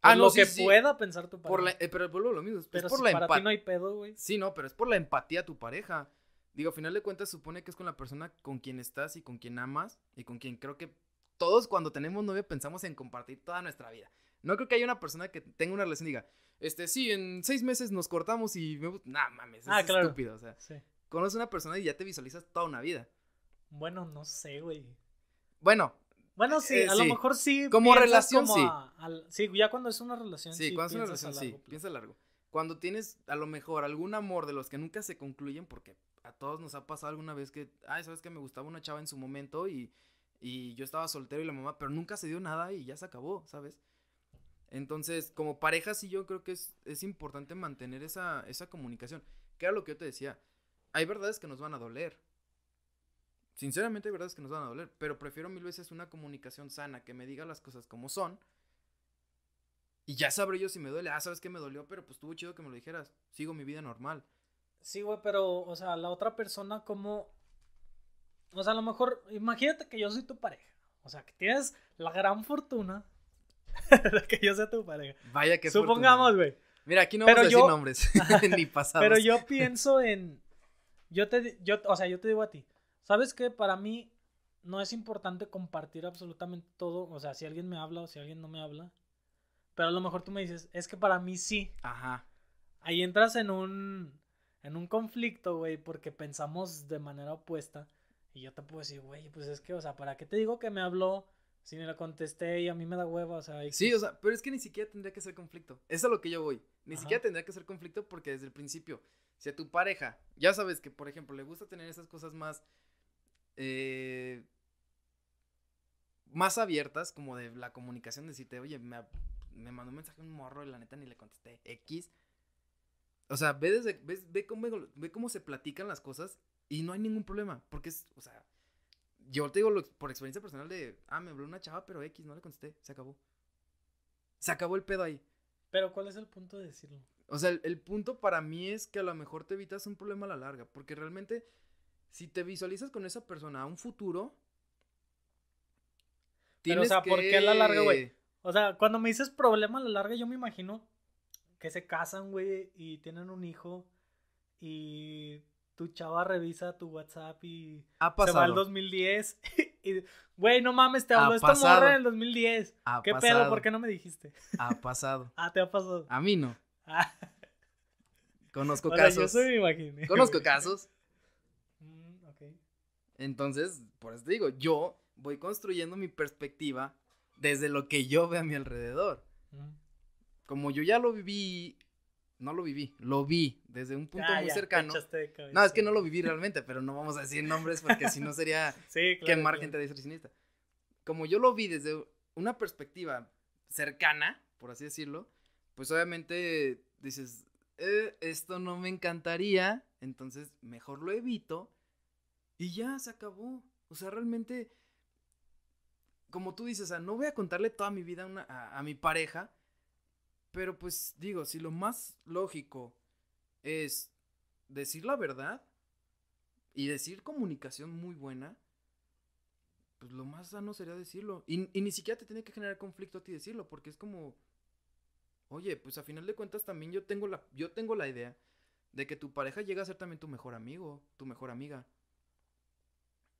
Ah, lo que pueda pensar tu pareja. Eh, pero vuelvo lo mismo. Pero por si para ti no hay pedo, güey. Sí, no, pero es por la empatía a tu pareja. Digo, a final de cuentas, supone que es con la persona con quien estás y con quien amas y con quien creo que todos cuando tenemos novia pensamos en compartir toda nuestra vida. No creo que haya una persona que tenga una relación y diga, este, sí, en seis meses nos cortamos y me... Nah, mames, es ah, estúpido, o sea. Sí. Conoces a una persona y ya te visualizas toda una vida. Bueno, no sé, güey. Bueno. Bueno, sí, eh, a lo mejor sí. Como relación, sí. sí, ya cuando es una relación. Sí, cuando es una relación, sí. Piensa largo. Cuando tienes a lo mejor algún amor de los que nunca se concluyen, porque a todos nos ha pasado alguna vez que, ay, sabes que me gustaba una chava en su momento y, y yo estaba soltero y la mamá, pero nunca se dio nada y ya se acabó, ¿sabes? Entonces, como pareja, sí, yo creo que es, es importante mantener esa, esa comunicación. Que era lo que yo te decía. Hay verdades que nos van a doler. Sinceramente hay verdades que nos van a doler, pero prefiero mil veces una comunicación sana, que me diga las cosas como son. Y ya sabré yo si me duele. Ah, sabes que me dolió, pero pues estuvo chido que me lo dijeras. Sigo mi vida normal. Sí, güey, pero, o sea, la otra persona como... O sea, a lo mejor, imagínate que yo soy tu pareja. O sea, que tienes la gran fortuna de que yo sea tu pareja. Vaya que Supongamos, güey. Mira, aquí no vamos a decir nombres, ni pasados. Pero yo pienso en... Yo te, yo, o sea, yo te digo a ti, ¿Sabes qué? Para mí no es importante compartir absolutamente todo. O sea, si alguien me habla o si alguien no me habla. Pero a lo mejor tú me dices, es que para mí sí. Ajá. Ahí entras en un, en un conflicto, güey, porque pensamos de manera opuesta. Y yo te puedo decir, güey, pues es que, o sea, ¿para qué te digo que me habló si ni le contesté y a mí me da hueva? O sea, sí, o sea, pero es que ni siquiera tendría que ser conflicto. Eso es a lo que yo voy. Ni siquiera tendría que ser conflicto porque desde el principio, si a tu pareja, ya sabes que, por ejemplo, le gusta tener esas cosas más eh, más abiertas, como de la comunicación, decirte, oye, me, me mandó un mensaje un morro y la neta ni le contesté X. O sea, ve, desde, ve, cómo, ve cómo se platican las cosas y no hay ningún problema, porque es, o sea, yo te digo por experiencia personal de, ah, me habló una chava, pero X, no le contesté, se acabó. Se acabó el pedo ahí. Pero ¿cuál es el punto de decirlo? O sea, el punto para mí es que a lo mejor te evitas un problema a la larga, porque realmente si te visualizas con esa persona a un futuro. Pero, o sea, ¿por qué a la larga, güey? O sea, cuando me dices problema a la larga, yo me imagino que se casan, güey, y tienen un hijo y tu chava revisa tu WhatsApp y se va al 2010 y, güey, no mames, te habló esta morra en el 2010. ¿Qué pedo? ¿Por qué no me dijiste? Ha pasado. ah, te ha pasado. A mí no. Conozco casos. Conozco casos. Mm, Entonces, por eso te digo, yo voy construyendo mi perspectiva desde lo que yo veo a mi alrededor. Como yo ya lo viví, no lo viví, lo vi desde un punto ah, muy cercano. No, es que no lo viví realmente, pero no vamos a decir nombres porque si no sería quemar gente de sinista. Como yo lo vi desde una perspectiva cercana, por así decirlo, pues obviamente dices, eh, esto no me encantaría, entonces mejor lo evito y ya se acabó. O sea, realmente como tú dices, no voy a contarle toda mi vida a, mi pareja, pero pues digo, si lo más lógico es decir la verdad y decir comunicación muy buena, pues lo más sano sería decirlo. Y, y, ni siquiera te tiene que generar conflicto a ti decirlo, porque es como, oye, pues a final de cuentas también yo tengo la, yo tengo la idea de que tu pareja llega a ser también tu mejor amigo, tu mejor amiga.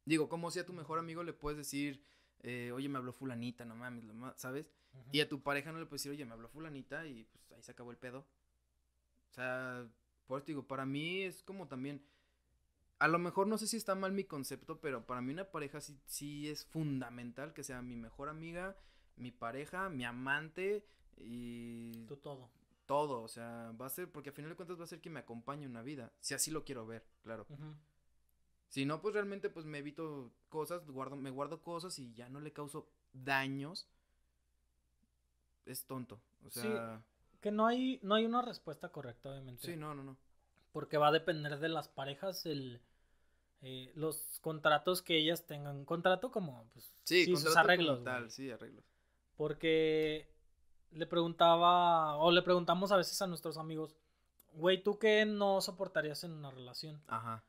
Digo, como si a tu mejor amigo le puedes decir, eh, oye, me habló fulanita, no mames, ¿sabes? Y a tu pareja no le puedes decir, oye, me habló fulanita y pues ahí se acabó el pedo. O sea, por eso digo, para mí es como también, a lo mejor no sé si está mal mi concepto, pero para mí una pareja sí, sí es fundamental que sea mi mejor amiga, mi pareja, mi amante y... Tú todo. Todo, o sea, va a ser, porque al final de cuentas va a ser quien me acompañe en una vida, si así lo quiero ver, claro. Si no, pues realmente pues me evito cosas, guardo, me guardo cosas y ya no le causo daños. Es tonto. O sea. que no hay, no hay una respuesta correcta, obviamente. Sí, no, no, no. Porque va a depender de las parejas el eh, los contratos que ellas tengan. Contrato como pues, sí, sus arreglos. tal, sí, arreglos. Porque le preguntaba, o le preguntamos a veces a nuestros amigos, güey, ¿tú qué no soportarías en una relación? Ajá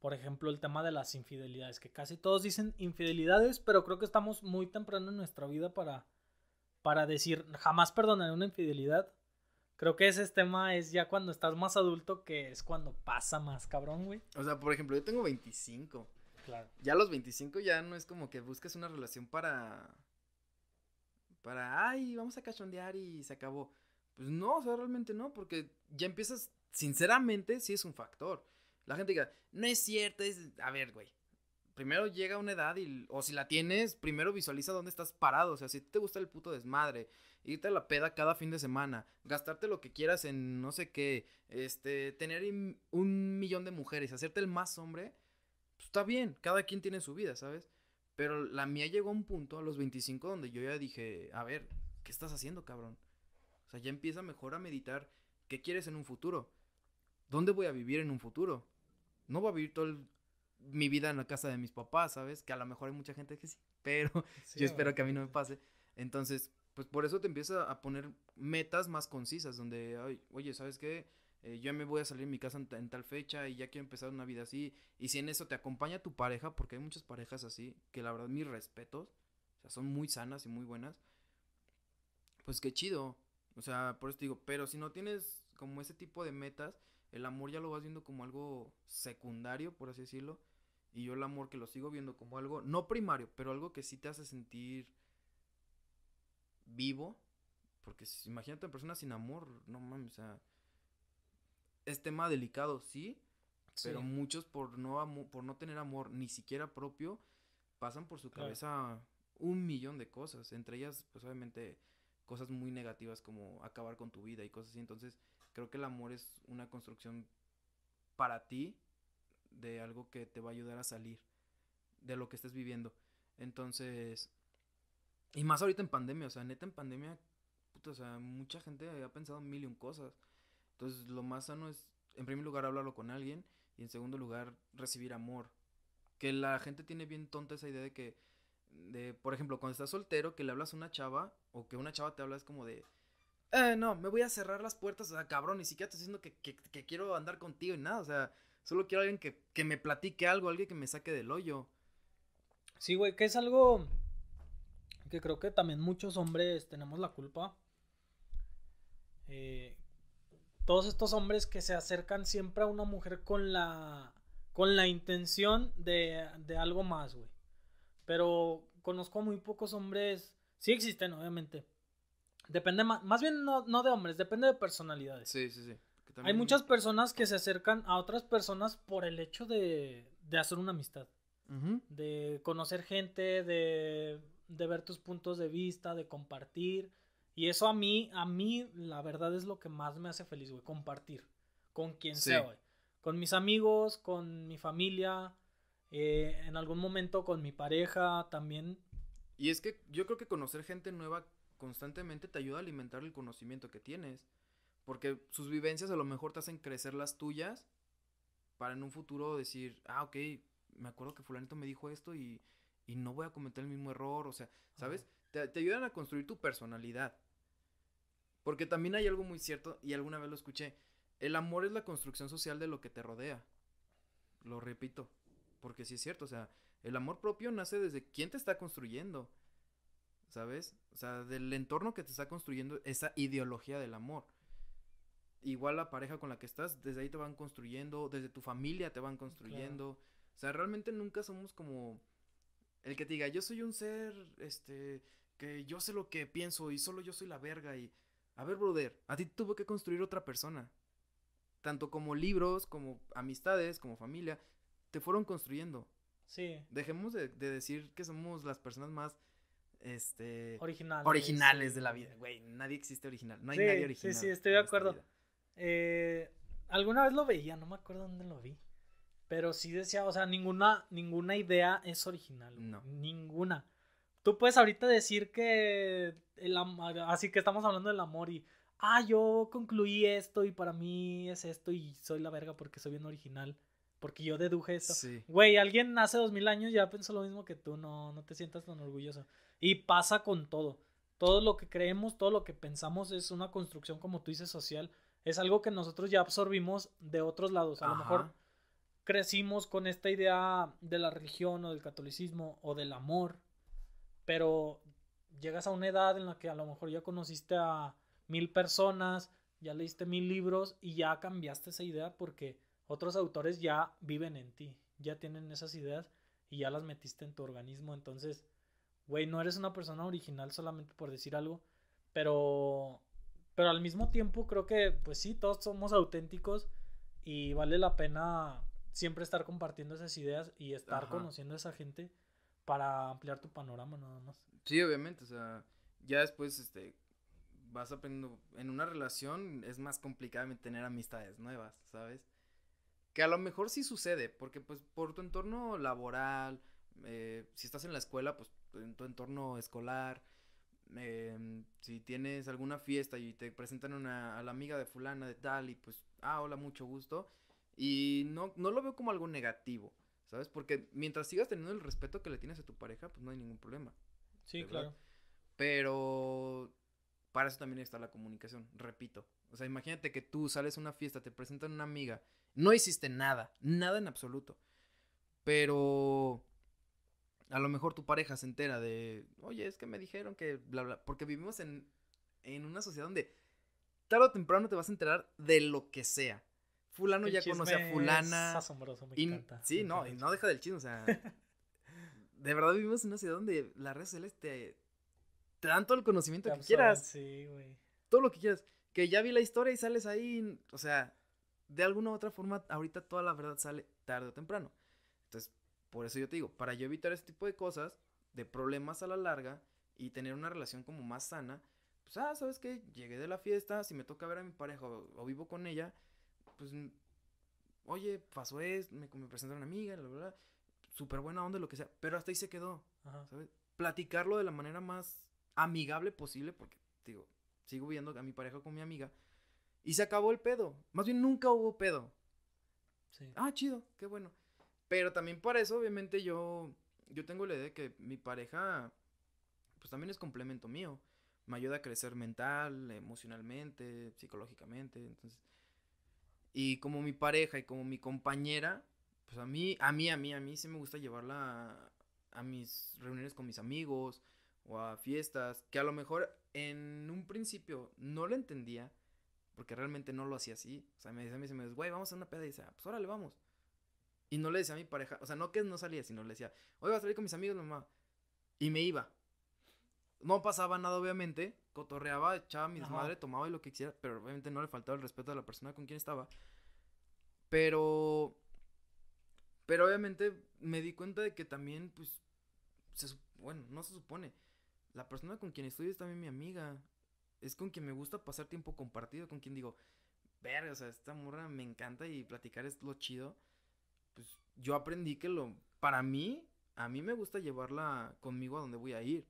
por ejemplo, el tema de las infidelidades, que casi todos dicen infidelidades, pero creo que estamos muy temprano en nuestra vida para, para decir, jamás perdonaré una infidelidad. Creo que ese tema es ya cuando estás más adulto, que es cuando pasa más cabrón, güey. O sea, por ejemplo, yo tengo 25. Claro. Ya a los 25 ya no es como que busques una relación para... Para, ay, vamos a cachondear y se acabó. Pues no, o sea, realmente no, porque ya empiezas, sinceramente, sí es un factor la gente diga, no es cierto, es, a ver, güey. Primero llega una edad y, o si la tienes, primero visualiza dónde estás parado. O sea, si te gusta el puto desmadre, irte a la peda cada fin de semana, gastarte lo que quieras en no sé qué, este, tener un millón de mujeres, hacerte el más hombre, pues está bien, cada quien tiene su vida, ¿sabes? Pero la mía llegó a un punto a los 25 donde yo ya dije, a ver, ¿qué estás haciendo, cabrón? O sea, ya empieza mejor a meditar qué quieres en un futuro. ¿Dónde voy a vivir en un futuro? No voy a vivir toda mi vida en la casa de mis papás, ¿sabes? Que a lo mejor hay mucha gente que sí, pero yo espero que a mí no me pase. Entonces, pues por eso te empieza a poner metas más concisas, donde, oye, ¿sabes qué? Eh, yo me voy a salir de mi casa en, tal fecha y ya quiero empezar una vida así. Y si en eso te acompaña tu pareja, porque hay muchas parejas así, que la verdad mis respetos, o sea, son muy sanas y muy buenas, pues qué chido. O sea, por eso te digo, pero si no tienes como ese tipo de metas, el amor ya lo vas viendo como algo secundario, por así decirlo. Y yo el amor que lo sigo viendo como algo, no primario, pero algo que sí te hace sentir vivo. Porque imagínate una persona sin amor, no mames, o sea, es tema delicado, sí, pero muchos por no, por no tener amor ni siquiera propio, pasan por su cabeza un millón de cosas, entre ellas, pues obviamente, cosas muy negativas como acabar con tu vida y cosas así. Entonces, creo que el amor es una construcción para ti de algo que te va a ayudar a salir de lo que estés viviendo. Entonces, y más ahorita en pandemia, o sea, neta en pandemia, puta, o sea, mucha gente ha pensado mil y un cosas. Entonces, lo más sano es, en primer lugar, hablarlo con alguien y en segundo lugar, recibir amor. Que la gente tiene bien tonta esa idea de que, de, por ejemplo, cuando estás soltero, que le hablas a una chava o que una chava te habla es como de, eh, no, me voy a cerrar las puertas, o sea, cabrón, ni siquiera estoy diciendo que, quiero andar contigo y nada, o sea, solo quiero alguien que, que me platique algo, alguien que me saque del hoyo. Sí, güey, que es algo que creo que también muchos hombres tenemos la culpa. Eh, todos estos hombres que se acercan siempre a una mujer con la con la intención de, de algo más, güey. Pero conozco muy pocos hombres, sí existen, obviamente, Depende más, más bien no, no de hombres, depende de personalidades. Sí, sí, sí. Hay muchas personas que se acercan a otras personas por el hecho de, de hacer una amistad. De conocer gente, de, de ver tus puntos de vista, de compartir. Y eso a mí, a mí, la verdad es lo que más me hace feliz, güey, compartir. Con quien sea, güey. Con mis amigos, con mi familia, eh, en algún momento con mi pareja también. Y es que yo creo que conocer gente nueva constantemente te ayuda a alimentar el conocimiento que tienes. Porque sus vivencias a lo mejor te hacen crecer las tuyas para en un futuro decir, ah, ok, me acuerdo que fulanito me dijo esto y, y no voy a cometer el mismo error. O sea, ¿sabes? Te, te, ayudan a construir tu personalidad. Porque también hay algo muy cierto, y alguna vez lo escuché. El amor es la construcción social de lo que te rodea. Lo repito. Porque sí es cierto, o sea, el amor propio nace desde quién te está construyendo. ¿Sabes? O sea, del entorno que te está construyendo esa ideología del amor. Igual la pareja con la que estás, desde ahí te van construyendo, desde tu familia te van construyendo. O sea, realmente nunca somos como el que te diga, yo soy un ser, este, que yo sé lo que pienso y solo yo soy la verga y... A ver, brother, a ti tuvo que construir otra persona. Tanto como libros, como amistades, como familia, te fueron construyendo. Sí. Dejemos de, decir que somos las personas más este originales, originales de la vida. Güey, nadie existe original. No hay nadie original. Sí, sí, estoy de acuerdo. Eh, alguna vez lo veía, no me acuerdo dónde lo vi. Pero sí decía, o sea, ninguna, ninguna idea es original. No. Ninguna. Tú puedes ahorita decir que el así que estamos hablando del amor y ah, yo concluí esto y para mí es esto y soy la verga porque soy bien original. Porque yo deduje esto. Sí. Güey, alguien hace dos mil años ya pensó lo mismo que tú, no, no te sientas tan orgulloso. Y pasa con todo. Todo lo que creemos, todo lo que pensamos es una construcción, como tú dices, social es algo que nosotros ya absorbimos de otros lados. A lo mejor crecimos con esta idea de la religión o del catolicismo o del amor, pero llegas a una edad en la que a lo mejor ya conociste a mil personas, ya leíste mil libros y ya cambiaste esa idea porque otros autores ya viven en ti, ya tienen esas ideas y ya las metiste en tu organismo. Entonces, güey, no eres una persona original solamente por decir algo, pero pero al mismo tiempo creo que, pues sí, todos somos auténticos y vale la pena siempre estar compartiendo esas ideas y estar conociendo a esa gente para ampliar tu panorama nada más. Sí, obviamente, o sea, ya después, este, vas aprendiendo, en una relación es más complicado tener amistades nuevas, ¿sabes? Que a lo mejor sí sucede, porque pues por tu entorno laboral, eh, si estás en la escuela, pues en tu entorno escolar, Em, si tienes alguna fiesta y te presentan una, a la amiga de fulana de tal y pues, ah, hola, mucho gusto. Y no, no lo veo como algo negativo, ¿sabes? Porque mientras sigas teniendo el respeto que le tienes a tu pareja, pues no hay ningún problema. Sí, claro. Pero para eso también está la comunicación, repito. O sea, imagínate que tú sales a una fiesta, te presentan una amiga, no hiciste nada, nada en absoluto. Pero a lo mejor tu pareja se entera de, oye, es que me dijeron que bla, bla, porque vivimos en, en una sociedad donde tarde o temprano te vas a enterar de lo que sea. Fulano ya conoce a fulana. Es asombroso, me encanta. Sí, no, y no deja del chisme, o sea, de verdad vivimos en una ciudad donde las redes sociales te, te dan todo el conocimiento que quieras. Sí, güey. Todo lo que quieras. Que ya vi la historia y sales ahí, o sea, de alguna u otra forma, ahorita toda la verdad sale tarde o temprano. Entonces, por eso yo te digo, para yo evitar este tipo de cosas, de problemas a la larga y tener una relación como más sana, pues, ah, ¿sabes qué? Llegué de la fiesta, si me toca ver a mi pareja o, vivo con ella, pues, oye, pasó esto, me, me presentó una amiga, la verdad, súper buena onda, lo que sea, pero hasta ahí se quedó, ¿sabes? Platicarlo de la manera más amigable posible, porque, digo, sigo viendo a mi pareja con mi amiga, y se acabó el pedo, más bien nunca hubo pedo. Sí. Ah, chido, qué bueno. Pero también para eso, obviamente, yo, yo tengo la idea de que mi pareja, pues también es complemento mío. Me ayuda a crecer mental, emocionalmente, psicológicamente. Entonces, y como mi pareja y como mi compañera, pues a mí, a mí, a mí, a mí sí me gusta llevarla a, a mis reuniones con mis amigos o a fiestas, que a lo mejor en un principio no lo entendía, porque realmente no lo hacía así. O sea, me decía a mí, güey, vamos a una peda y dice, ah, pues órale, vamos. Y no le decía a mi pareja, o sea, no que no salía, sino le decía, hoy voy a salir con mis amigos, mamá. Y me iba. No pasaba nada, obviamente, cotorreaba, echaba mi desmadre, tomaba y lo que quisiera, pero obviamente no le faltaba el respeto a la persona con quien estaba. Pero, pero obviamente me di cuenta de que también, pues, bueno, no se supone. La persona con quien estoy es también mi amiga. Es con quien me gusta pasar tiempo compartido, con quien digo, verga, o sea, esta morra me encanta y platicar es lo chido. Pues yo aprendí que lo, para mí, a mí me gusta llevarla conmigo a donde voy a ir.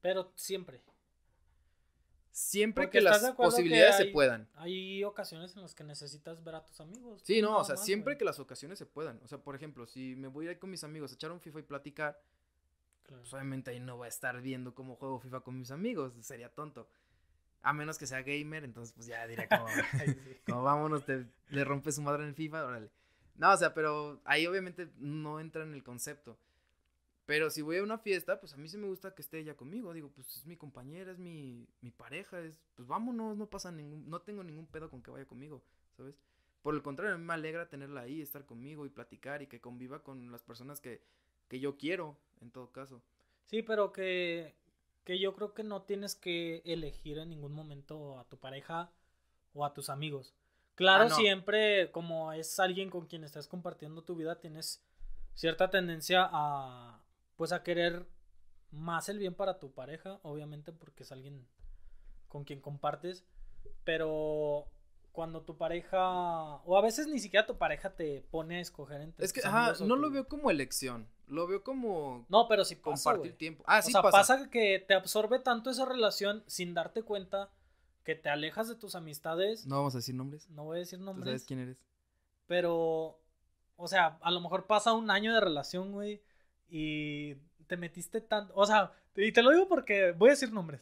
Pero siempre. Siempre que las posibilidades se puedan. Hay ocasiones en las que necesitas ver a tus amigos. Sí, no, o sea, siempre que las ocasiones se puedan. O sea, por ejemplo, si me voy a ir con mis amigos a echar un FIFA y platicar, pues obviamente ahí no voy a estar viendo cómo juego FIFA con mis amigos. Sería tonto. A menos que sea gamer, entonces pues ya diré como, como vámonos, te, le rompes su madre en el FIFA, órale. No, o sea, pero ahí obviamente no entra en el concepto. Pero si voy a una fiesta, pues a mí sí me gusta que esté ella conmigo. Digo, pues es mi compañera, es mi, mi pareja, es, pues vámonos, no pasa ningún, no tengo ningún pedo con que vaya conmigo, ¿sabes? Por el contrario, a mí me alegra tenerla ahí, estar conmigo y platicar y que conviva con las personas que, que yo quiero, en todo caso. Sí, pero que, que yo creo que no tienes que elegir en ningún momento a tu pareja o a tus amigos. Claro, ah, siempre como es alguien con quien estás compartiendo tu vida, tienes cierta tendencia a pues a querer más el bien para tu pareja, obviamente porque es alguien con quien compartes, pero cuando tu pareja o a veces ni siquiera tu pareja te pone a escoger entre Es que ajá, no lo veo como elección, lo veo como No, pero si compartir tiempo. Ah, sí o sea, pasa. que te absorbe tanto esa relación sin darte cuenta que te alejas de tus amistades. No vamos a decir nombres. No voy a decir nombres. sabes quién eres. Pero o sea, a lo mejor pasa un año de relación, güey, y te metiste tanto, o sea, y te lo digo porque voy a decir nombres,